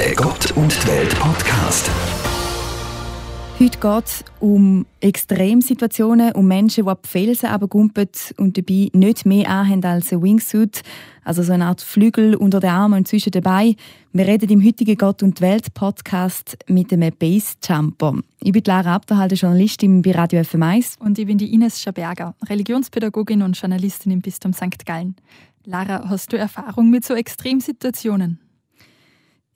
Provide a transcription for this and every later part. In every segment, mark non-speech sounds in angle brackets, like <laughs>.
der Gott und die Welt Podcast. Heute geht es um Extremsituationen, um Menschen, die ab Felsen runtergumpen und dabei nicht mehr anhaben als ein Wingsuit, also so eine Art Flügel unter den Armen und zwischen den Beinen. Wir reden im heutigen Gott und Welt Podcast mit einem Bassjumper. Ich bin Lara Abderhalter, Journalistin bei Radio FM1. Und ich bin die Ines Schaberger, Religionspädagogin und Journalistin im Bistum St. Gallen. Lara, hast du Erfahrung mit so Extremsituationen?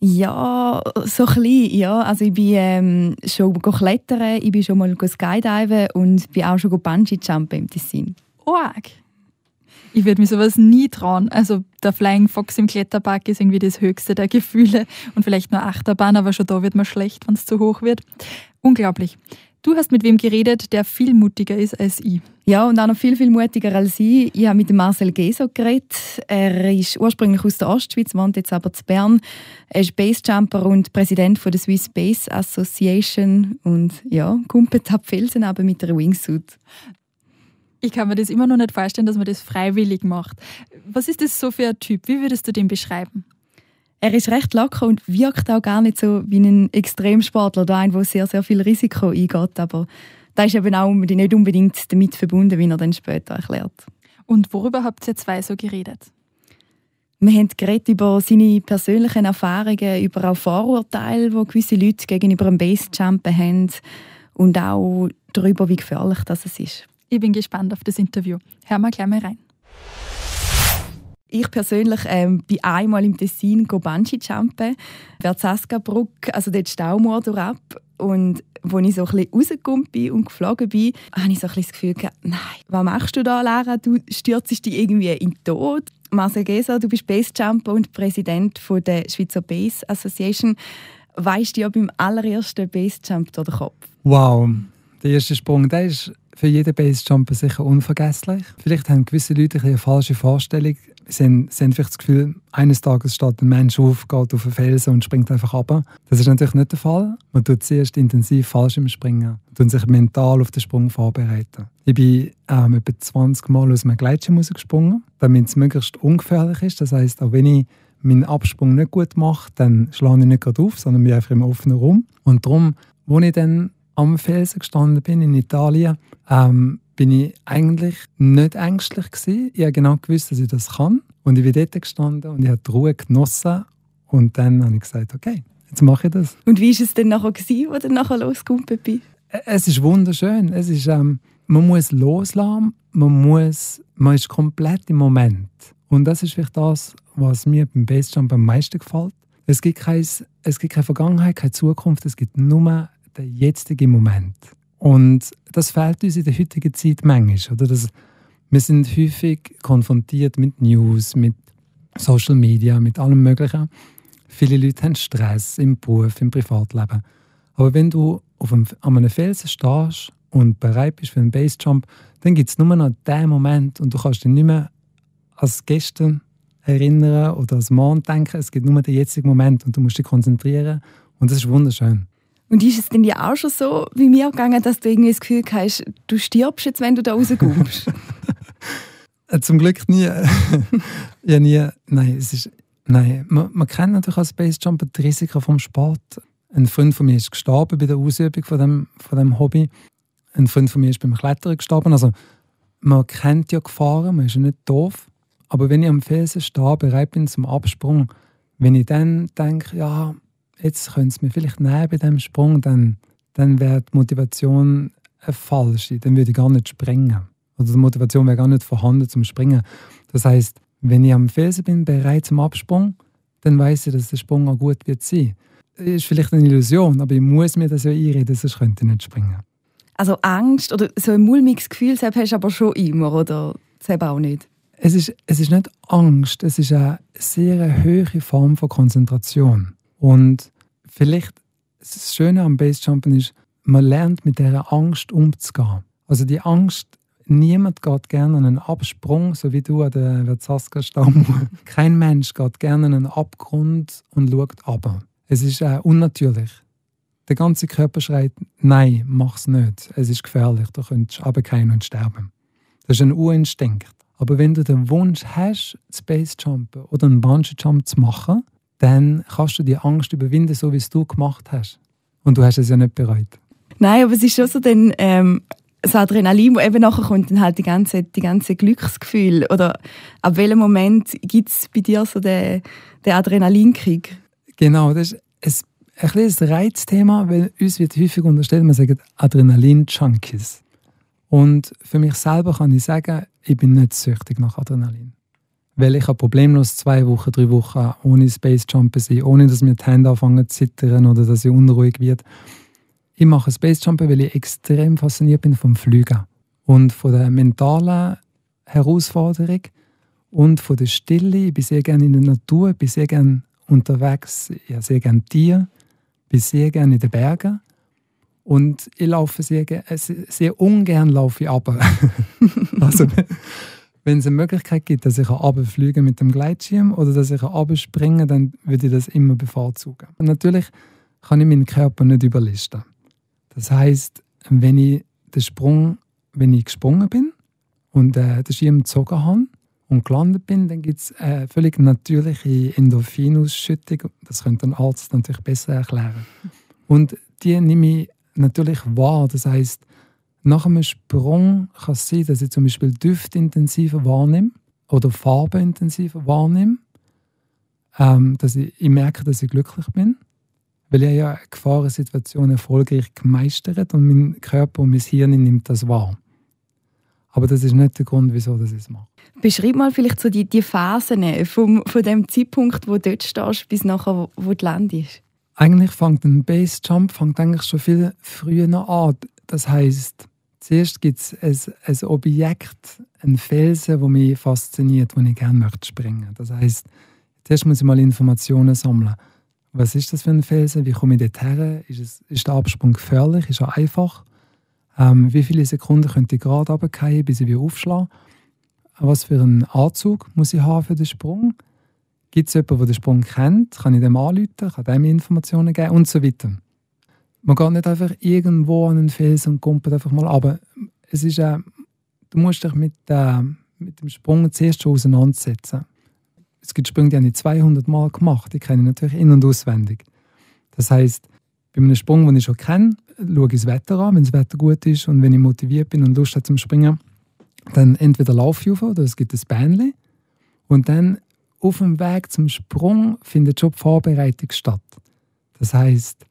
Ja, so ein bisschen, ja. Also ich bin ähm, schon klettern, ich bin schon mal skydiven und bin auch schon Bungee-Jumpen im Tessin. Org! Ich würde mir sowas nie trauen. Also der Flying Fox im Kletterpark ist irgendwie das höchste der Gefühle und vielleicht nur Achterbahn, aber schon da wird man schlecht, wenn es zu hoch wird. Unglaublich. Du hast mit wem geredet, der viel mutiger ist als ich. Ja, und auch noch viel, viel mutiger als ich. Ich habe mit Marcel Geso geredet. Er ist ursprünglich aus der Ostschweiz, wohnt jetzt aber zu Bern. Er ist Basejumper und Präsident von der Swiss Base Association und ja, kumpelt ab Felsen aber mit der Wingsuit. Ich kann mir das immer noch nicht vorstellen, dass man das freiwillig macht. Was ist das so für ein Typ? Wie würdest du den beschreiben? Er ist recht locker und wirkt auch gar nicht so wie ein Extremsportler oder ein, der sehr, sehr viel Risiko eingeht. Aber da ist eben auch nicht unbedingt damit verbunden, wie er dann später erklärt. Und worüber habt ihr zwei so geredet? Wir haben geredet über seine persönlichen Erfahrungen, über auch Vorurteile, die gewisse Leute gegenüber dem Basejumpen haben und auch darüber, wie gefährlich das ist. Ich bin gespannt auf das Interview. Hör mal gleich mal rein. Ich persönlich ähm, bin einmal im Tessin Bungee-Jumpen, Berzaska-Brücke, also dort Staumauer ab. Und als ich so ein bisschen rausgekommen bin und geflogen bin, habe ich so ein bisschen das Gefühl nein, was machst du da, Lara? Du stürzest dich irgendwie in den Tod. Marcel Geser, du bist Basejumper und Präsident von der Schweizer Base Association. Weißt du ja beim allerersten Basejump durch den Kopf? Wow, der erste Sprung, der ist für jeden Basejumper sicher unvergesslich. Vielleicht haben gewisse Leute eine falsche Vorstellung sie haben, sie haben vielleicht das Gefühl, eines Tages steht ein Mensch auf, geht auf einen Felsen und springt einfach ab. Das ist natürlich nicht der Fall. Man tut zuerst intensiv falsch im Springen. Tut sich mental auf den Sprung vorbereiten. Ich bin ähm, etwa 20 Mal aus einem Gleitschirm gesprungen, damit es möglichst ungefährlich ist. Das heißt, auch wenn ich meinen Absprung nicht gut mache, dann schlage ich nicht gerade auf, sondern bin einfach im offenen Raum. Und darum, als ich dann am Felsen gestanden bin in Italien, ähm, bin ich eigentlich nicht ängstlich gewesen. Ich habe genau gewusst, dass ich das kann. Und ich bin dort gestanden und ich habe die Ruhe genossen. Und dann habe ich gesagt, okay, jetzt mache ich das. Und wie war es denn nachher, gewesen, wo du nachher losgekommen bist? Es ist wunderschön. Es ist, ähm, man muss loslassen, man, muss, man ist komplett im Moment. Und das ist vielleicht das, was mir beim Basejump am meisten gefällt. Es gibt, kein, es gibt keine Vergangenheit, keine Zukunft, es gibt nur den jetzigen Moment. Und das fehlt uns in der heutigen Zeit manchmal. Oder? Das, wir sind häufig konfrontiert mit News, mit Social Media, mit allem Möglichen. Viele Leute haben Stress im Beruf, im Privatleben. Aber wenn du auf einem, an einem Felsen stehst und bereit bist für einen Basejump, dann gibt es nur noch den Moment und du kannst dich nicht mehr als gestern erinnern oder als morgen denken. Es gibt nur den jetzigen Moment und du musst dich konzentrieren und das ist wunderschön. Und ist es denn ja auch schon so wie mir gegangen, dass du irgendwie das Gefühl hast, du stirbst jetzt, wenn du da rauskommst? <laughs> <laughs> Äh, zum Glück nie. <laughs> ja, nie. Nein, es ist, nein. Man, man kennt natürlich als Basejumper die Risiken vom Sport. Ein Freund von mir ist gestorben bei der Ausübung von dem, von dem Hobby. Ein Freund von mir ist beim Klettern gestorben. Also, man kennt ja Gefahren, man ist ja nicht doof. Aber wenn ich am Felsen stehe, bereit bin zum Absprung, wenn ich dann denke, ja, jetzt können sie mir vielleicht nehmen bei diesem Sprung, dann, dann wäre die Motivation eine falsche. Dann würde ich gar nicht springen. Oder die Motivation wäre gar nicht vorhanden zum Springen. Das heißt, wenn ich am Felsen bin, bereit zum Absprung, dann weiß ich, dass der Sprung auch gut wird sein. Das ist vielleicht eine Illusion, aber ich muss mir das ja einreden, sonst könnte ich nicht springen. Also Angst oder so ein mulmiges Gefühl, das hast du aber schon immer, oder das auch nicht? Es ist, es ist nicht Angst, es ist eine sehr hohe Form von Konzentration. Und vielleicht das Schöne am Basejumpen ist, man lernt mit dieser Angst umzugehen. Also die Angst, niemand geht gerne an einen Absprung, so wie du an der Verzaska-Stamm. <laughs> Kein Mensch geht gerne an einen Abgrund und schaut ab. Es ist äh, unnatürlich. Der ganze Körper schreit, nein, mach's nicht. Es ist gefährlich, du könntest runterfallen und sterben. Das ist ein Urinstinkt. Aber wenn du den Wunsch hast, Space Jumpen oder einen Bungee Jump zu machen, dann kannst du die Angst überwinden, so wie es du gemacht hast. Und du hast es ja nicht bereut. Nein, aber es ist schon so dann, ähm, das Adrenalin, das eben nachher kommt, dann halt die ganze, die ganze Glücksgefühl. Oder ab welchem Moment gibt es bei dir so den, den Adrenalinkick? Genau, das ist ein, ein kleines Reizthema, weil uns wird häufig unterstellt, man sagt Adrenalin-Junkies. Und für mich selber kann ich sagen, ich bin nicht süchtig nach Adrenalin. Weil ich problemlos zwei Wochen, drei Wochen ohne Space Jumpen sein, ohne dass mir die Hände anfangen zu zittern oder dass ich unruhig werde. Ich mache Space Jumpen, weil ich extrem fasziniert bin vom Fliegen und von der mentalen Herausforderung und von der Stille. Ich bin sehr gerne in der Natur, ich bin sehr gerne unterwegs, ich habe sehr gerne Tiere, ich bin sehr gerne in den Bergen und ich laufe sehr, äh, sehr ungern laufe ich ab. <laughs> also, wenn es eine Möglichkeit gibt, dass ich runterfliege mit dem Gleitschirm oder dass ich runterspringe, dann würde ich das immer bevorzugen. Und natürlich kann ich meinen Körper nicht überlisten. Das heißt, wenn ich den Sprung, wenn ich gesprungen bin und äh, den Schirm gezogen habe und gelandet bin, dann gibt es eine völlig natürliche Endorphinausschüttung. Das könnte ein Arzt natürlich besser erklären. Und die nehme ich natürlich wahr. Das heißt, nach einem Sprung kann es sein, dass ich zum Beispiel Düfte intensiver wahrnehme oder Farben intensiver wahrnehme. Ähm, dass ich, ich merke, dass ich glücklich bin, weil ich ja eine Gefahrensituation erfolgreich gemeistert und mein Körper und mein Hirn nimmt das wahr. Aber das ist nicht der Grund, wieso ich es mache. Beschreib mal vielleicht so die, die Phasen vom, von dem Zeitpunkt, wo du dort stehst, bis nachher, wo du landest. Eigentlich fängt ein Base-Jump eigentlich schon viel früher an. Das heißt, Zuerst gibt es ein, ein, Objekt, einen Felsen, der mich fasziniert, wo ich gerne möchte springen. Das heißt, zuerst muss ich mal Informationen sammeln. Was ist das für ein Felsen? Wie komme ich dort her? Ist, es, ist der Absprung gefährlich? Ist er einfach? Ähm, wie viele Sekunden könnte ich gerade runterfallen, bis ich wieder aufschlage? Was für einen Anzug muss ich haben für den Sprung? Gibt es jemanden, der den Sprung kennt? Kann ich dem anrufen? Kann dem Informationen geben? Und so weiter. Man geht nicht einfach irgendwo an einen Felsen und kommt einfach mal aber Es ist, äh, du musst dich mit, äh, mit dem Sprung zuerst schon auseinandersetzen. Es gibt Sprünge, die habe ich 200 Mal gemacht. Die kenne ich natürlich in- und auswendig. Das heißt, bei einem Sprung, den ich schon kenne, schaue ich das Wetter an, wenn das Wetter gut ist und wenn ich motiviert bin und Lust habe zum Springen, dann entweder laufe ich oder es gibt ein Bähnchen und dann auf dem Weg zum Sprung findet schon die Vorbereitung statt. Das heißt,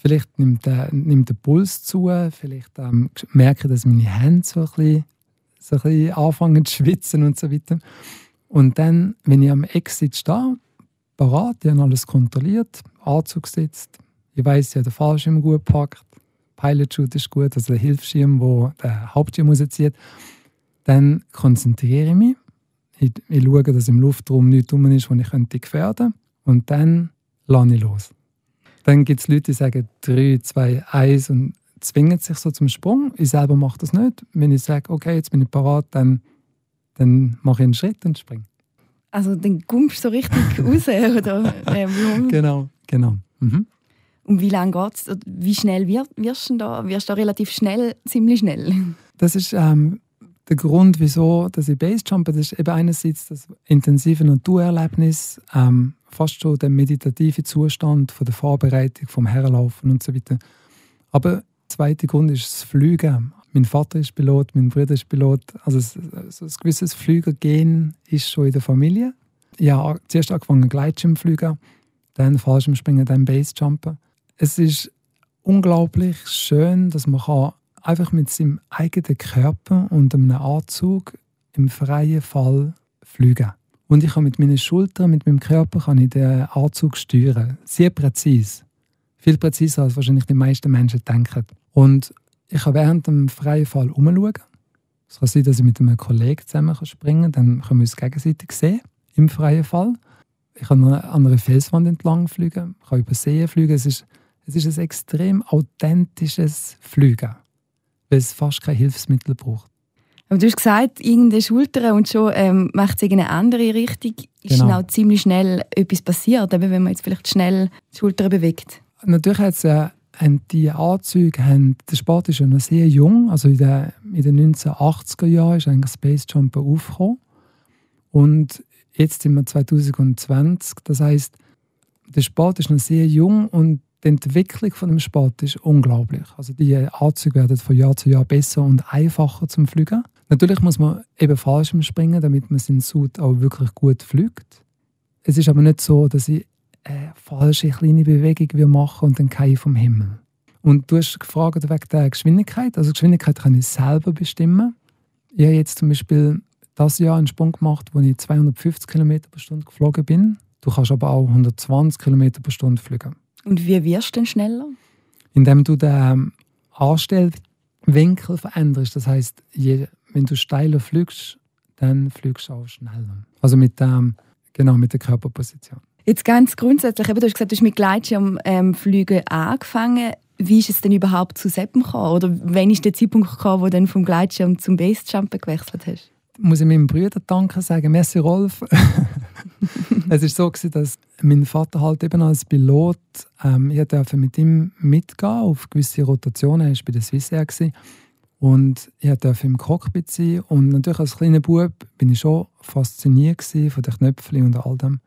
Vielleicht nimmt der, nimmt der Puls zu, vielleicht ähm, merke ich, dass meine Hände so ein, bisschen, so ein bisschen anfangen zu schwitzen und so weiter. Und dann, wenn ich am Exit stehe, parat, ich habe alles kontrolliert, Anzug gesetzt, ich weiß, ich habe den Fallschirm gut gepackt, Pilot-Shoot ist gut, also der Hilfsschirm, der den Hauptschirm rauszieht, dann konzentriere ich mich. Ich, ich schaue, dass im Luftraum nichts drum ist, was ich gefährden könnte. Und dann lasse ich los. Dann gibt es Leute, die sagen 3, 2, 1 und zwingen sich so zum Sprung. Ich selber mache das nicht. Wenn ich sage, okay, jetzt bin ich parat, dann, dann mache ich einen Schritt und springe. Also dann kommst du so richtig <laughs> raus, oder? Ähm, genau, genau. Mhm. Und wie lange geht es? Wie schnell wirst du da? Wirst du da relativ schnell, ziemlich schnell? Das ist ähm, der Grund, wieso dass ich Basejumpe, das ist eben einerseits das intensive Naturerlebnis, ähm, fast schon der meditative Zustand von der Vorbereitung, vom Herlaufen und so weiter. Aber der zweite Grund ist das Fliegen. Mein Vater ist Pilot, mein Bruder ist Pilot. Also so ein gewisses Flügergehen ist schon in der Familie. Ich habe zuerst angefangen Gleitschirmfliegen, dann Fallschirmspringen, dann Basejumpen. Es ist unglaublich schön, dass man einfach mit seinem eigenen Körper und einem Anzug im freien Fall fliegen. Und ich kann mit meinen Schultern, mit meinem Körper kann ich den Anzug steuern. Sehr präzise. Viel präziser, als wahrscheinlich die meisten Menschen denken. Und ich kann während dem freien Fall umschauen. Es kann sein, dass ich mit einem Kollegen zusammen springen kann. Dann können wir uns gegenseitig sehen, im freien Fall. Ich kann an einer Felswand entlang fliegen, kann über Seen fliegen. Es ist, es ist ein extrem authentisches Fliegen, weil es fast kein Hilfsmittel braucht. Aber du hast gesagt, irgendeine Schulter und schon ähm, macht es irgendeine andere Richtung. Ist genau. dann auch ziemlich schnell etwas passiert, eben wenn man jetzt vielleicht schnell die Schulter bewegt? Natürlich hat es äh, die Anzüge, haben, der Sport ist ja noch sehr jung, also in den, in den 1980er Jahren ist eigentlich Space Jumper aufgekommen. Und jetzt sind wir 2020, das heißt, der Sport ist noch sehr jung und die Entwicklung von dem Sport ist unglaublich. Also die Anzüge werden von Jahr zu Jahr besser und einfacher zum Fliegen. Natürlich muss man eben falsch springen, damit man seinen Suit auch wirklich gut fliegt. Es ist aber nicht so, dass ich eine falsche kleine Bewegung machen und dann keine vom Himmel. Und du hast gefragt wegen der Geschwindigkeit. Also Geschwindigkeit kann ich selber bestimmen. Ich habe jetzt zum Beispiel das Jahr einen Sprung gemacht, wo ich 250 km pro Stunde geflogen bin. Du kannst aber auch 120 km pro Stunde fliegen. Und wie wirst du denn schneller? Indem du den Anstellwinkel veränderst. Das heißt, wenn du steiler fliegst, dann fliegst du auch schneller. Also mit, dem, genau, mit der Körperposition. Jetzt ganz grundsätzlich, eben, du hast gesagt, du hast mit Gleitschirmflügen ähm, angefangen. Wie ist es denn überhaupt zu Seppen gekommen? Oder wann ist der Zeitpunkt gekommen, wo du dann vom Gleitschirm zum Basejumpen gewechselt hast? Muss ich meinem Bruder danken sagen, merci Rolf. <laughs> es war so, gewesen, dass mein Vater halt eben als Pilot, ähm, ich durfte mit ihm mitgehen auf gewisse Rotationen. Er war bei der Swissair. Gewesen. Und ich durfte im Cockpit sein. Und natürlich als kleiner Bub bin ich schon fasziniert von den Knöpfen und all dem.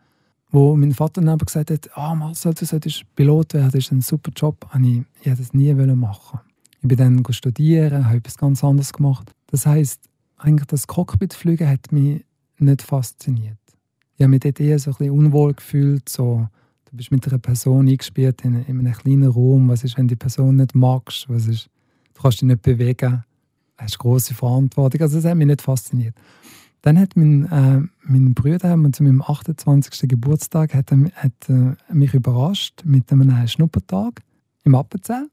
Wo mein Vater dann aber gesagt hat, ah, Marcel, du solltest Pilot werden, das ist ein super Job. Und ich, ich wollte das nie machen. Ich bin dann studieren, habe etwas ganz anderes gemacht. Das heisst, eigentlich das Cockpitfliegen hat mich nicht fasziniert ich habe mich dort eher so ein bisschen unwohl gefühlt. So, du bist mit einer Person eingespielt in, in einem kleinen Raum. Was ist, wenn die Person nicht magst? Was ist, du kannst dich nicht bewegen. Du hast große Verantwortung. Also das hat mich nicht fasziniert. Dann hat mein, äh, mein Bruder zu meinem 28. Geburtstag hat, hat äh, mich überrascht mit einem Schnuppertag im Appenzell.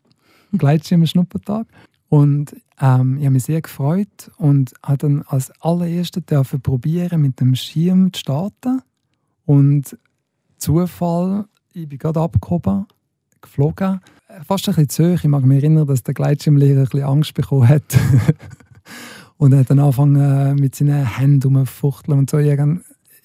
Gleitschirm-Schnuppertag. Und ähm, ich habe mich sehr gefreut und habe dann als allererstes probieren, mit dem Schirm zu starten. Und Zufall, ich bin gerade abgehoben, geflogen. Fast ein bisschen zu hoch. Ich mag mich erinnern, dass der Gleitschirmlehrer ein bisschen Angst bekommen hat. <laughs> und er hat dann angefangen mit seinen Händen rumzufuchteln und so. Ich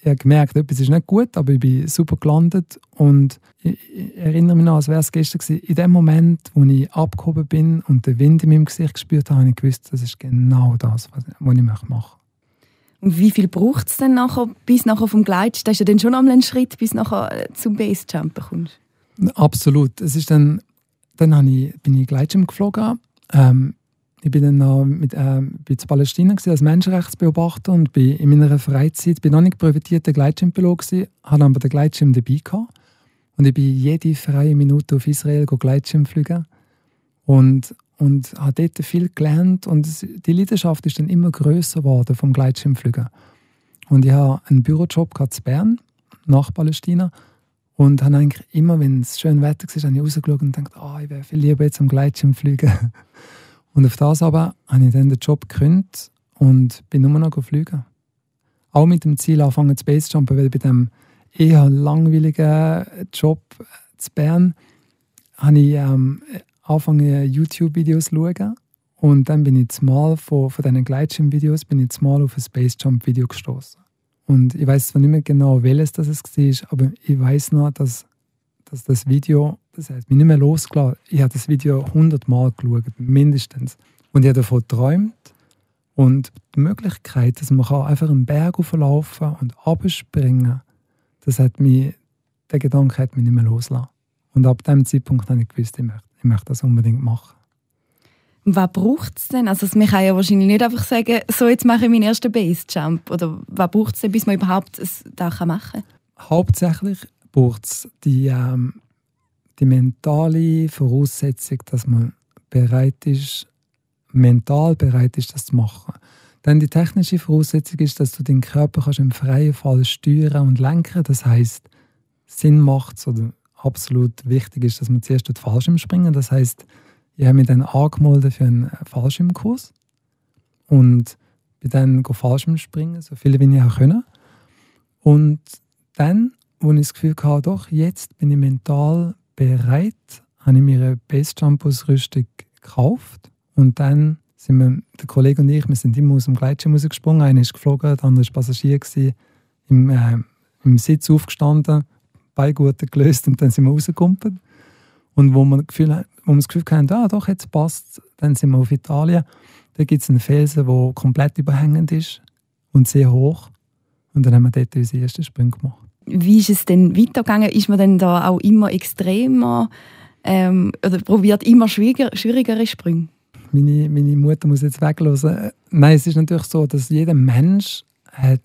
ich habe gemerkt, etwas ist nicht gut, aber ich bin super gelandet und ich, ich erinnere mich noch, als wäre es gestern gewesen. In dem Moment, wo ich abgehoben bin und den Wind in meinem Gesicht gespürt habe, habe ich gewusst, das ist genau das, was, was ich machen möchte. Und wie viel braucht es denn nachher, bis nachher vom Gleit? Das ist ja dann schon einmal ein Schritt, bis nachher äh, zum Basejumpen kommst. Absolut. Es ist dann, dann ich, bin ich Gleitschirm geflogen. Ähm, ich bin dann noch mit, äh, bin in Palästina als Menschenrechtsbeobachter und bin in meiner Freizeit bin noch nicht privatierter Gleitschirmpilot gewesen, hatte aber den Gleitschirm dabei gehabt. Und ich bin jede freie Minute auf Israel Gleitschirm fliegen und und habe dort viel gelernt und die Leidenschaft ist dann immer größer geworden vom Gleitschirmfliegen. Und ich habe einen Bürojob in Bern nach Palästina und habe eigentlich immer, wenn es schön Wetter war, habe rausgeschaut und gedacht, oh, ich wäre viel lieber jetzt am Gleitschirmfliegen. <laughs> Und auf das aber habe ich dann den Job gekündigt und bin nur noch fliegen. Auch mit dem Ziel anfangen zu Basejumpen, weil bei dem eher langweiligen Job zu Bern habe ich ähm, angefangen YouTube-Videos zu schauen und dann bin ich zumal von, von diesen Gleitschirm-Videos bin ich zumal auf ein Space-Jump-Video gestoßen. Und ich weiß zwar nicht mehr genau, welches das war, aber ich weiß noch, dass dass das Video, das hat mich nicht mehr losgelassen. Ich habe das Video hundertmal geschaut, mindestens. Und ich habe davon geträumt. Und die Möglichkeit, dass man einfach einen Berg auflaufen und abspringen das hat mich, der Gedanke hat mich nicht mehr losgelassen. Und ab dem Zeitpunkt habe ich gewusst, ich möchte, ich möchte das unbedingt machen. Was braucht es denn? Also, man kann ja wahrscheinlich nicht einfach sagen, so jetzt mache ich meinen ersten Basejump. Oder was braucht es denn, bis man überhaupt das machen kann? Hauptsächlich braucht es die, ähm, die mentale Voraussetzung, dass man bereit ist, mental bereit ist, das zu machen. Dann die technische Voraussetzung ist, dass du den Körper kannst im freien Fall steuern und lenken. Das heißt, Sinn macht oder absolut wichtig ist, dass man zuerst den Fallschirm springen. Das heißt, ich habe mich dann angemeldet für einen Fallschirmkurs und bin dann Fallschirm springen, so viele wie ich auch können. Und dann wo ich das Gefühl hatte, doch, jetzt bin ich mental bereit, habe ich mir eine Basejump-Ausrüstung gekauft. Und dann sind wir, der Kollege und ich, wir sind immer aus dem Gleitschirm rausgesprungen. Einer ist geflogen, der andere war Passagier, gewesen, im, äh, im Sitz aufgestanden, Beigurte gelöst und dann sind wir rausgekumpelt. Und wo wir, Gefühl, wo wir das Gefühl hatten, ah, doch, jetzt passt dann sind wir auf Italien. Da gibt es einen Felsen, der komplett überhängend ist und sehr hoch. Und dann haben wir dort unsere ersten Sprünge gemacht. Wie ist es denn weitergegangen? Ist man denn da auch immer extremer ähm, oder probiert immer schwieriger, schwierigere Sprünge? Meine, meine Mutter muss jetzt weglassen. Nein, es ist natürlich so, dass jeder Mensch hat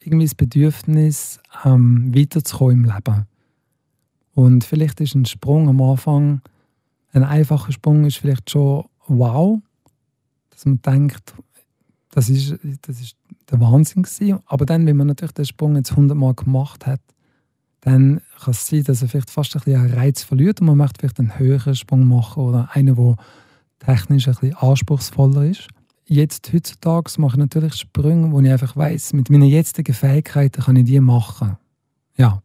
irgendwie das Bedürfnis, ähm, weiterzukommen im Leben. Und vielleicht ist ein Sprung am Anfang, ein einfacher Sprung ist vielleicht schon wow, dass man denkt, das ist, das ist der Wahnsinn gewesen. Aber dann, wenn man natürlich den Sprung jetzt hundertmal gemacht hat, dann kann es sein, dass er vielleicht fast ein bisschen Reiz verliert und man möchte vielleicht einen höheren Sprung machen oder einen, der technisch ein bisschen anspruchsvoller ist. Jetzt, heutzutage, mache ich natürlich Sprünge, wo ich einfach weiß, mit meinen jetzigen Fähigkeiten kann ich die machen. Ja.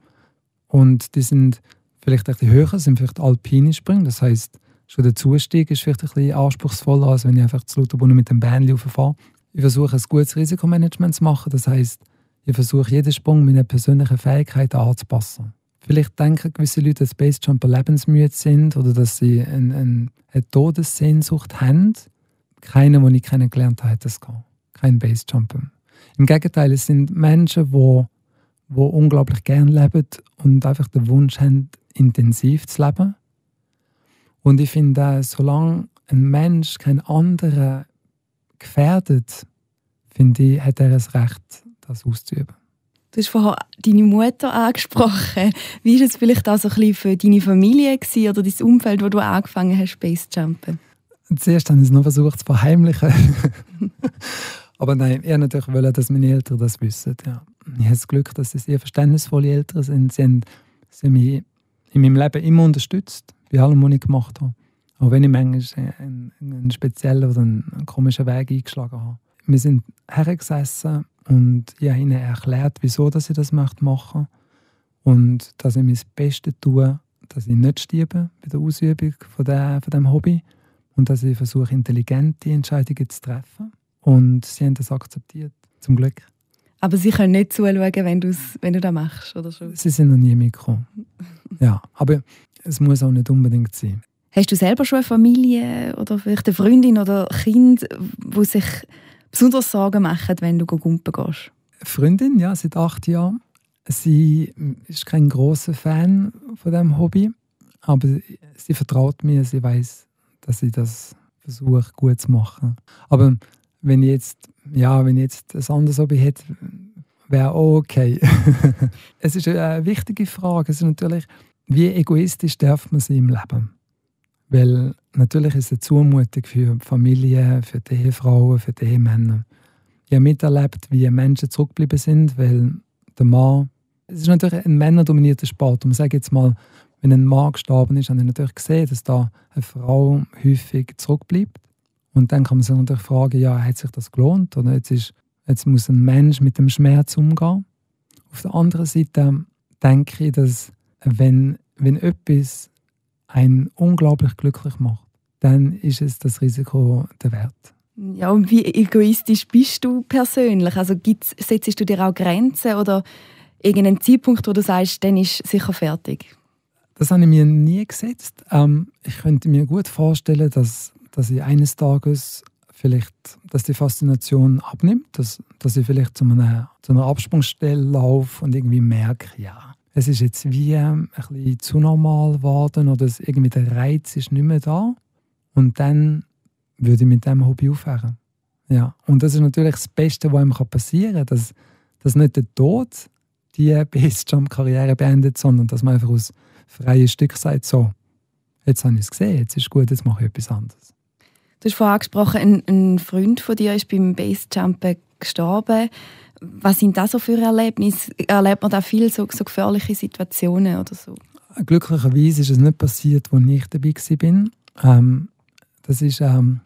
Und die sind vielleicht ein bisschen höher, sind vielleicht alpine Sprünge. Das heißt, schon der Zustieg ist vielleicht ein bisschen anspruchsvoller, als wenn ich einfach zu Lauterbrunnen mit dem Bähnchen fahre. Ich versuche, ein gutes Risikomanagement zu machen. Das heißt, ich versuche, jeden Sprung meinen persönlichen Fähigkeiten anzupassen. Vielleicht denken gewisse Leute, dass Basejumper lebensmüde sind oder dass sie eine, eine, eine Todessehnsucht haben. Keiner, den ich kennengelernt habe, hat das gehabt. Kein Basejumper. Im Gegenteil, es sind Menschen, die, die unglaublich gern leben und einfach den Wunsch haben, intensiv zu leben. Und ich finde, solange ein Mensch keinen anderen gefährdet, finde ich, hat er das Recht, das auszuüben. Du hast vorhin deine Mutter angesprochen. Wie war es vielleicht auch so ein bisschen für deine Familie gewesen, oder dein Umfeld, wo du angefangen hast, Base Jumpen? Zuerst habe ich es noch versucht zu verheimlichen. <laughs> Aber nein, ich natürlich wollte, dass meine Eltern das wissen. Ja. Ich habe das Glück, dass sie sehr verständnisvolle Eltern sind. Sie haben, sie haben mich in meinem Leben immer unterstützt, bei allem, was ich gemacht habe. Auch wenn ich manchmal einen, einen speziellen oder einen komischen Weg eingeschlagen habe. Wir sind hergesessen und ich habe ihnen erklärt, wieso dass ich das machen möchte. Und dass ich mein Bestes tue, dass ich nicht sterbe bei der Ausübung von, der, von Hobby. Und dass ich versuche, intelligente Entscheidungen zu treffen. Und sie haben das akzeptiert, zum Glück. Aber sie können nicht zuschauen, wenn, wenn du das machst, oder so? Sie sind noch nie mitgekommen. ja, aber es muss auch nicht unbedingt sein. Hast du selber schon eine Familie oder vielleicht eine Freundin oder ein Kind, wo sich besonders Sorgen machen, wenn du gumpen gehst? Freundin, ja, seit acht Jahren. Sie ist kein großer Fan von dem Hobby, aber sie vertraut mir, sie weiß, dass ich das versuche gut zu machen. Aber wenn ich jetzt, ja, wenn ich jetzt ein anderes Hobby hätte, wäre auch okay. <laughs> es ist eine wichtige Frage. Es ist natürlich, wie egoistisch darf man sein im Leben? Weil natürlich ist es eine Zumutung für die Familie, für die Ehefrauen, für die Ehemänner. Ich habe miterlebt, wie Menschen zurückgeblieben sind, weil der Mann. Es ist natürlich ein männerdominierter Sport. Und man sagt jetzt mal, wenn ein Mann gestorben ist, habe ich natürlich gesehen, dass da eine Frau häufig zurückbleibt. Und dann kann man sich natürlich fragen, ja, hat sich das gelohnt? Oder jetzt, ist, jetzt muss ein Mensch mit dem Schmerz umgehen. Auf der anderen Seite denke ich, dass wenn, wenn etwas einen unglaublich glücklich macht, dann ist es das Risiko der Wert. Ja, und wie egoistisch bist du persönlich? Also gibt's, setzt du dir auch Grenzen oder irgendeinen Zeitpunkt, wo du sagst, dann ist sicher fertig? Das habe ich mir nie gesetzt. Ähm, ich könnte mir gut vorstellen, dass, dass ich eines Tages vielleicht, dass die Faszination abnimmt, dass, dass ich vielleicht zu einer, zu einer Absprungsstelle laufe und irgendwie merke, ja, es ist jetzt wie ähm, ein bisschen zu normal geworden oder irgendwie der Reiz ist nicht mehr da. Und dann würde ich mit dem Hobby aufhören. Ja. Und das ist natürlich das Beste, was einem passieren kann, dass, dass nicht der Tod die <laughs> Base-Jump-Karriere beendet, sondern dass man einfach aus freien Stück sagt, so, jetzt habe ich es gesehen, jetzt ist gut, jetzt mache ich etwas anderes. Du hast vorhin angesprochen, ein, ein Freund von dir ist beim Base-Jumpen gestorben. Was sind das so für Erlebnisse? Erlebt man da viel so, so gefährliche Situationen oder so? Glücklicherweise ist es nicht passiert, als ich dabei war. Ähm, das war ähm,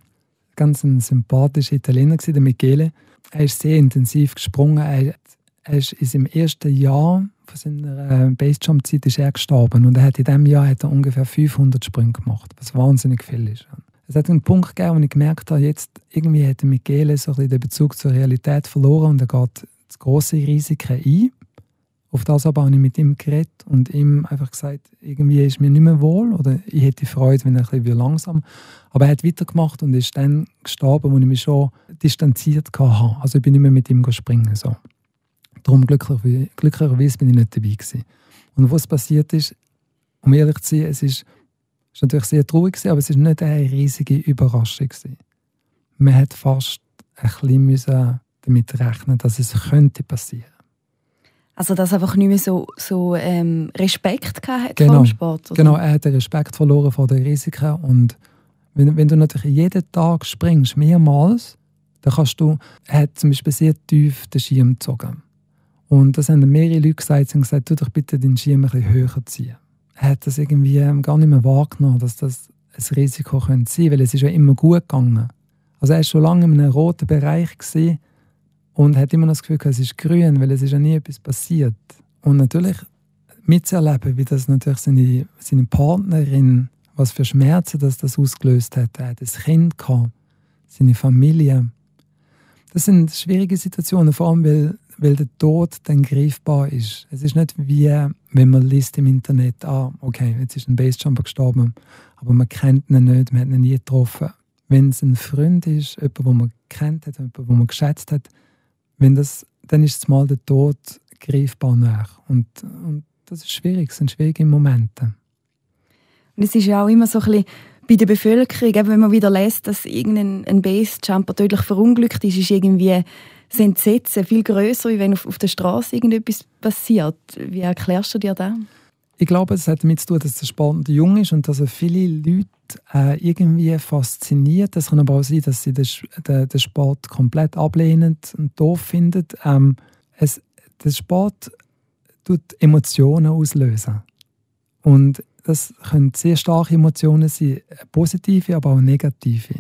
ganz ein sympathischer Italiener, der Michele. Er ist sehr intensiv gesprungen. Er, er ist in seinem ersten Jahr von seiner äh, Basejump-Zeit ist er gestorben und er hat in diesem Jahr hat er ungefähr 500 Sprünge gemacht, was wahnsinnig viel ist. Es hat einen Punkt gegeben, wo ich gemerkt habe, jetzt irgendwie hat Michele so den Bezug zur Realität verloren und er geht das große Risiken ein. Auf das aber habe ich mit ihm geredet und ihm einfach gesagt, irgendwie ist mir nicht mehr wohl oder ich hätte Freude, wenn er ein bisschen langsam. Aber er hat weitergemacht und ist dann gestorben, wo ich mich schon distanziert hatte. Also ich bin nicht mehr mit ihm springen. So. Darum glücklicherweise, glücklicherweise bin ich nicht dabei gewesen. Und was passiert ist, um ehrlich zu sein, es ist, ist natürlich sehr traurig gewesen, aber es ist nicht eine riesige Überraschung gewesen. Man hat fast ein bisschen damit rechnen, dass es könnte passieren. Also dass er einfach nicht mehr so, so ähm, Respekt gehabt hat Genau. vor dem Sport. oder? Genau, er hat den Respekt verloren vor den Risiken und wenn, wenn du natürlich jeden Tag springst, mehrmals, dann kannst du, er hat zum Beispiel sehr tief den Schirm gezogen. Und das haben mehrere Leute gesagt, sie haben gesagt, tu doch bitte den Schirm ein bisschen höher ziehen. Hat das irgendwie ähm, gar nicht mehr wahrgenommen, dass das ein Risiko könnte sein, weil es ist ja immer gut gegangen. Also er ist schon lange in einem roten Bereich und hat immer noch das Gefühl, es ist grün, weil es ist ja nie etwas passiert. Und natürlich mitzuerleben, wie das natürlich seine, seine Partnerin, was für Schmerzen das, das ausgelöst hat. Er hat ein Kind gehabt, seine Familie. Das sind schwierige Situationen, vor allem weil, weil der Tod dann greifbar ist. Es ist nicht wie, wenn man liest im Internet, ah, okay, jetzt ist ein Basejumper gestorben, aber man kennt ihn nicht, man hat ihn nie getroffen. Wenn es ein Freund ist, jemand, den man kennt hat, jemand, den man geschätzt hat, wenn das, dann ist es mal der Tod greifbar nach. Und, und das ist schwierig, das sind schwierige Momente. Und es ist ja auch immer so ein bisschen bei der Bevölkerung, eben wenn man wieder lässt, dass irgendein ein Basejumper tödlich verunglückt ist, ist irgendwie das Entsetzen viel größer, wie wenn auf, auf der Straße irgendetwas passiert. Wie erklärst du dir das? Ich glaube, es hat damit zu tun, dass der Sport jung ist und dass er viele Leute äh, irgendwie fasziniert. Es kann aber auch sein, dass sie den, den, den Sport komplett ablehnen und doof finden. Ähm, es, der Sport tut Emotionen auslösen. Und das können sehr starke Emotionen sein, positive, aber auch negative.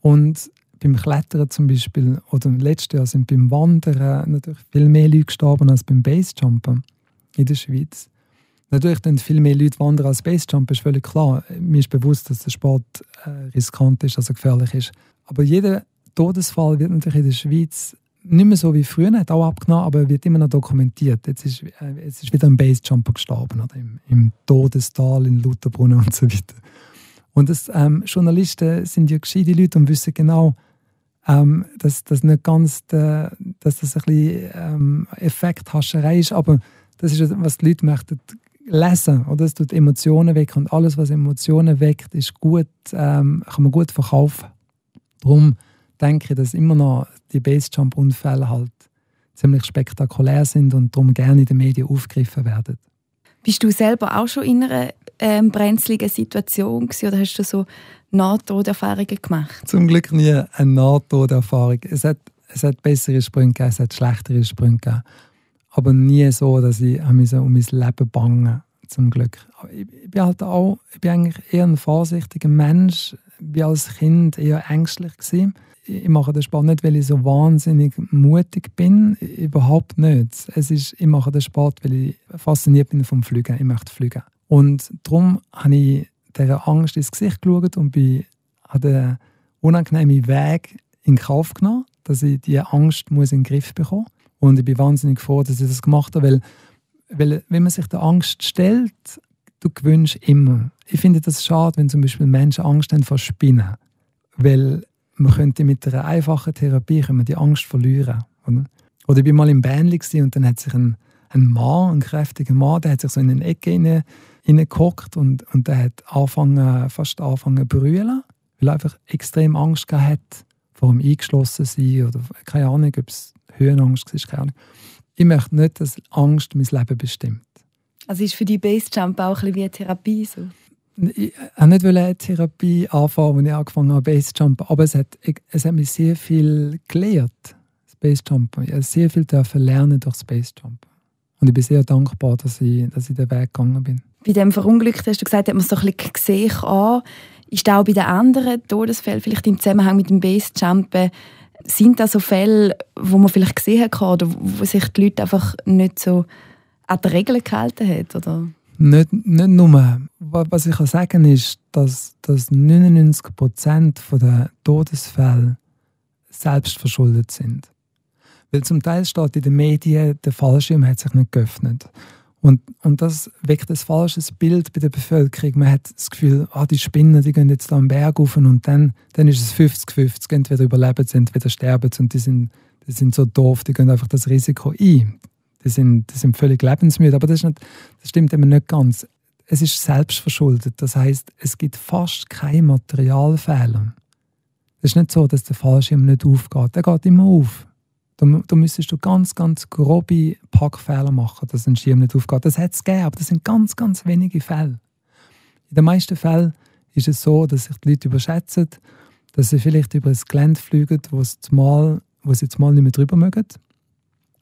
Und beim Klettern zum Beispiel, oder im letzten Jahr sind beim Wandern natürlich viel mehr Leute gestorben als beim Basejumpen in der Schweiz. Natürlich dann viel mehr Leute wandern als Basejumpen, ist völlig klar. Mir ist bewusst, dass der Sport äh, riskant ist, also gefährlich ist. Aber jeder Todesfall wird natürlich in der Schweiz nicht mehr so wie früher, hat auch abgenommen, aber wird immer noch dokumentiert. Jetzt ist, äh, jetzt ist wieder ein Basejumper gestorben, oder? Im, im Todestal in Lutherbrunnen und so weiter. Und das, ähm, Journalisten sind ja gescheite Leute und wissen genau, ähm, dass das nicht ganz, der, dass das ein bisschen ähm, Effekthascherei ist, aber das ist, was die Leute möchten lesen, oder? Es tut Emotionen weg und alles, was Emotionen weckt, ist gut, ähm, kann man gut verkaufen. Darum denke ich, dass immer noch die Basejump-Unfälle halt ziemlich spektakulär sind und darum gerne in den Medien aufgegriffen werden. Bist du selber auch schon in einer ähm, brenzligen Situation gewesen, oder hast du so Nahtoderfahrungen gemacht? Zum Glück nie eine Nahtoderfahrung. Es hat, es hat bessere Sprünge gegeben, es hat schlechtere Sprünge gegeben. Aber nie so, dass ich um mein Leben bangen zum Glück. Aber ich, ich bin halt auch, ich bin eigentlich eher ein vorsichtiger Mensch. Ich war als Kind eher ängstlich. Gewesen. Ich mache den Sport nicht, weil ich so wahnsinnig mutig bin. Überhaupt nicht. Es ist, ich mache den Sport, weil ich fasziniert bin vom Fliegen. Ich möchte fliegen. Und darum habe ich dieser Angst ins Gesicht geschaut und bin, den unangenehmen Weg in Kauf genommen, dass ich diese Angst muss in den Griff bekommen Und ich bin wahnsinnig froh, dass ich das gemacht habe, weil, weil wenn man sich der Angst stellt, du gewünscht immer. Ich finde das schade, wenn zum Beispiel Menschen Angst haben vor Spinnen. Weil man könnte mit einer einfachen Therapie können die Angst verlieren. Oder, oder ich war mal im Bähnli und dann hat sich ein, ein Mann, ein kräftiger Mann, der hat sich so in eine Ecke rein, reingehockt und, und der hat angefangen, fast angefangen zu brüllen, weil er einfach extrem Angst hat vor dem eingeschlossen sein oder keine Ahnung, ob es Höhenangst war, keine Ahnung. Ich möchte nicht, dass Angst mein Leben bestimmt. Also ist für die Basejump auch ein bisschen wie eine Therapie so? Ich wollte nicht eine Therapie anfangen, als ich angefangen habe, Basejumpen, aber es hat, es hat mich sehr viel gelehrt, das Basejumpen. Ich durfte sehr viel dürfen lernen durch das Basejumpen. Und ich bin sehr dankbar, dass ich, dass ich den Weg gegangen bin. Bei dem Verunglückten hast du gesagt, hat man so ein bisschen gesehen an. Ist auch bei den anderen Todesfällen, vielleicht im Zusammenhang mit dem Basejumpen, sind das so Fälle, wo man vielleicht gesehen kann oder wo sich die Leute einfach nicht so an die Regeln gehalten haben? Oder? Nicht, nicht nur. Was ich kann sagen ist, dass, dass 99% der Todesfälle selbst verschuldet sind. Weil zum Teil steht in den Medien, der Fallschirm hat sich nicht geöffnet. Und, und das weckt ein falsches Bild bei der Bevölkerung. Man hat das Gefühl, ah, die Spinnen, die gehen jetzt da am Berg rauf und dann, dann ist es 50-50. Entweder überleben sie, entweder sterben sie und die sind, die sind so doof, die gehen einfach das Risiko ein. Die sind, die sind völlig lebensmüde. Aber das, nicht, das stimmt eben nicht ganz. Es ist selbstverschuldet. Das heißt, es gibt fast keine Materialfehler. Es ist nicht so, dass der Fallschirm nicht aufgeht. Der geht immer auf. Da, da müsstest du ganz, ganz grobe Packfehler machen, dass ein Schirm nicht aufgeht. Das hat es gegeben, aber das sind ganz, ganz wenige Fälle. In den meisten Fällen ist es so, dass sich die Leute überschätzen, dass sie vielleicht über das Gelände fliegen, wo, es mal, wo sie jetzt nicht mehr drüber mögen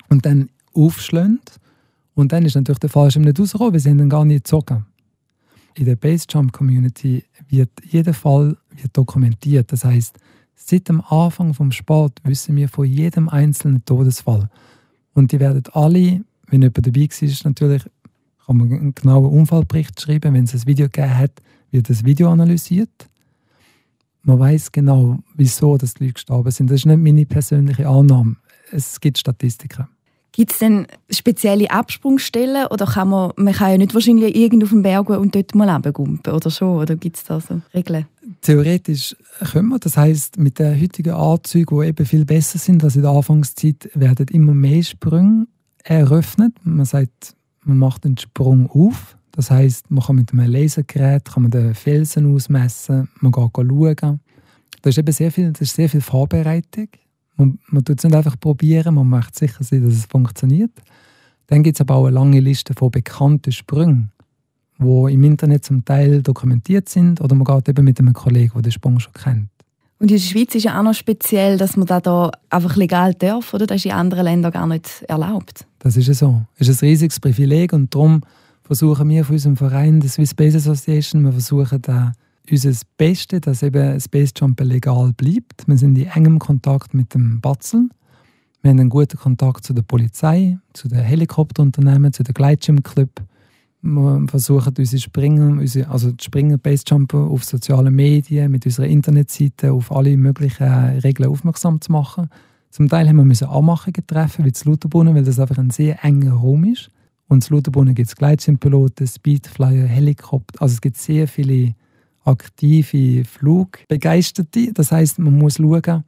und dann aufschlagen. Und dann ist natürlich der Fallschirm nicht rausgekommen, weil sie dann gar nicht gezogen. In der Basejump-Community wird jeder Fall wird dokumentiert. Das heißt, seit dem Anfang vom Sport wissen wir von jedem einzelnen Todesfall. Und die werden alle, wenn jemand dabei war, natürlich kann man einen genauen Unfallbericht schreiben. Wenn es ein Video gegeben hat, wird das Video analysiert. Man weiß genau, wieso das die Leute gestorben sind. Das ist nicht meine persönliche Annahme. Es gibt Statistiken. Gibt es denn spezielle Absprungstellen oder kann man, man kann ja nicht wahrscheinlich irgendwo auf dem Berg und dort mal runtergumpen oder schon? Oder gibt es da so Regeln? Theoretisch können wir. Das heißt, mit den heutigen Anzügen, die eben viel besser sind als in der Anfangszeit, werden immer mehr Sprünge eröffnet. Man sagt, man macht einen Sprung auf. Das heißt, man kann mit einem Lasergerät kann man den Felsen ausmessen, man geht schauen. Da ist eben sehr viel, das ist sehr viel Vorbereitung. Man, man tut es nicht einfach probieren, man möchte sicher sein, dass es funktioniert. Dann gibt es aber auch eine lange Liste von bekannten Sprüngen, die im Internet zum Teil dokumentiert sind oder man geht eben mit einem Kollegen, der den Sprung schon kennt. Und in der Schweiz ist ja auch noch speziell, dass man da einfach legal darf, oder? Das ist in anderen Ländern gar nicht erlaubt. Das ist ja so. Das ist ein riesiges Privileg und darum versuchen wir von unserem Verein, der Swiss Space Association, wir versuchen da unser Bestes, dass eben Space Jumper legal bleibt. Wir sind in engem Kontakt mit dem Batzel. Wir haben einen guten Kontakt zu der Polizei, zu den Helikopterunternehmen, zu den Gleitschirmclub. Wir versuchen unsere Springer, unsere, also die Springer Basejumper auf sozialen Medien, mit unserer Internetseite auf alle möglichen Regeln aufmerksam zu machen. Zum Teil haben wir Anmachungen treffen, wie zu Lutherbrunnen, weil das einfach ein sehr enger Raum ist. Und in Lutherbrunnen gibt es Gleitschirmpiloten, Speedflyer, Helikopter. Also es gibt sehr viele aktive Flugbegeisterte. Das heißt, man muss schauen,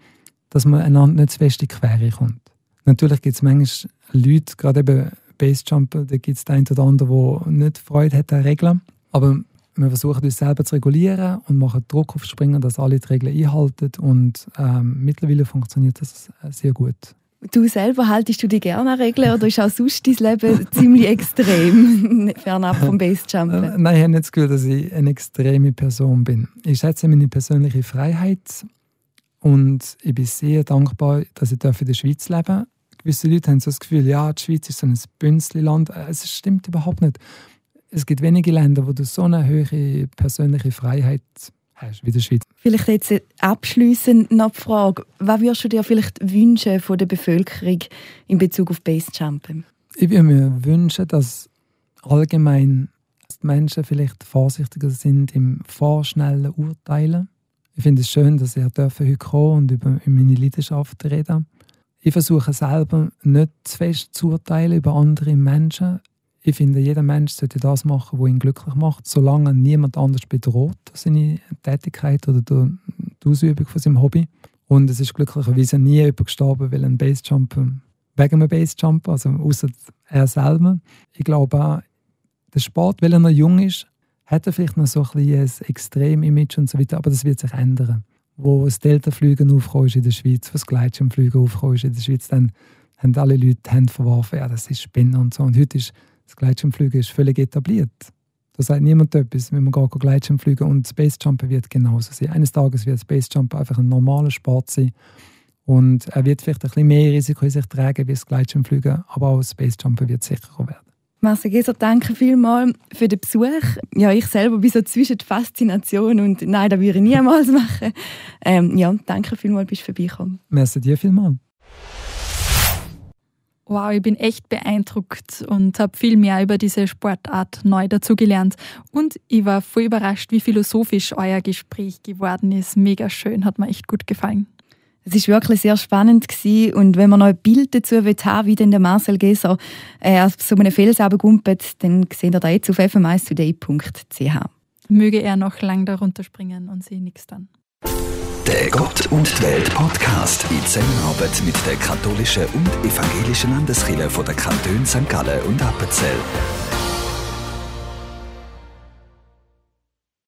dass man einander nicht zu fest in die Quere kommt. Natürlich gibt es manchmal Leute, gerade eben Basejumper, da gibt es den einen oder anderen, der nicht Freude hat an Regeln. Aber wir versuchen uns selber zu regulieren und machen Druck auf Springen, dass alle die Regeln einhalten. Und ähm, mittlerweile funktioniert das sehr gut. Du selber haltest du dich gerne an Regeln oder ist auch sonst dein Leben <laughs> ziemlich extrem, <laughs> fernab vom Basejumpen? Äh, nein, ich habe nicht das Gefühl, dass ich eine extreme Person bin. Ich schätze meine persönliche Freiheit und ich bin sehr dankbar, dass ich in der Schweiz leben darf. Gewisse Leute haben so das Gefühl, ja, die Schweiz ist so ein Bünzli-Land. Äh, es stimmt überhaupt nicht. Es gibt wenige Länder, wo du so eine hohe persönliche Freiheit hast wie der Schweiz. Vielleicht jetzt abschließend noch die Frage, was würdest du dir vielleicht wünschen von der Bevölkerung in Bezug auf Basejumpen? Ich würde mir wünschen, dass allgemein die Menschen vielleicht vorsichtiger sind im vorschnellen Urteilen. Ich finde es schön, dass ich heute kommen und über meine Leidenschaft reden Ich versuche selber nicht zu fest zu urteilen über andere Menschen. Ich finde, jeder Mensch sollte das machen, was ihn glücklich macht, solange niemand anders bedroht seine Tätigkeit oder die Ausübung von seinem Hobby. Und es ist glücklicherweise nie jemand gestorben, weil ein Basejumper wegen einem Basejumper, also außer er selber. Ich glaube auch, der Sport, weil er noch jung ist, hat er vielleicht noch so ein, ein Extrem-Image und so weiter, aber das wird sich ändern. Wo das Deltafliegen aufgekommen ist in der Schweiz, wo das Gleitschirmfliegen aufgekommen ist in der Schweiz, dann haben alle Leute die Hände verworfen, ja, das ist Spinner und so. Und heute ist das Gleitschirmfliegen ist völlig etabliert. Da sagt niemand etwas, wenn man geht Gleitschirmfliegen und Space Jumper wird genauso sein. Eines Tages wird Space Jumper einfach ein normaler Sport sein und er wird vielleicht ein bisschen mehr Risiko in sich tragen wie das Gleitschirmfliegen, aber auch Space Jumper wird sicherer werden. Marcel Geser, danke vielmals für den Besuch. Ja, ich selber bin so zwischen Faszination und nein, das würde ich niemals <laughs> machen. Ähm, ja, danke vielmals, bist du vorbeigekommen. Merci dir vielmals. Wow, ich bin echt beeindruckt und habe viel mehr über diese Sportart neu dazugelernt. Und ich war voll überrascht, wie philosophisch euer Gespräch geworden ist. Mega schön, hat mir echt gut gefallen. Es ist wirklich sehr spannend gewesen. und wenn man noch ein Bild dazu haben wie denn der Marcel Geser äh, auf so einem Fels runtergumpelt, dann seht ihr da jetzt auf fm1today.ch. Möge er noch lang darunter springen und sie nichts dann. Der Gott und die Welt Podcast in Zusammenarbeit mit der katholischen und evangelischen Landeskirche von der Kantone St. Gallen und Appenzell.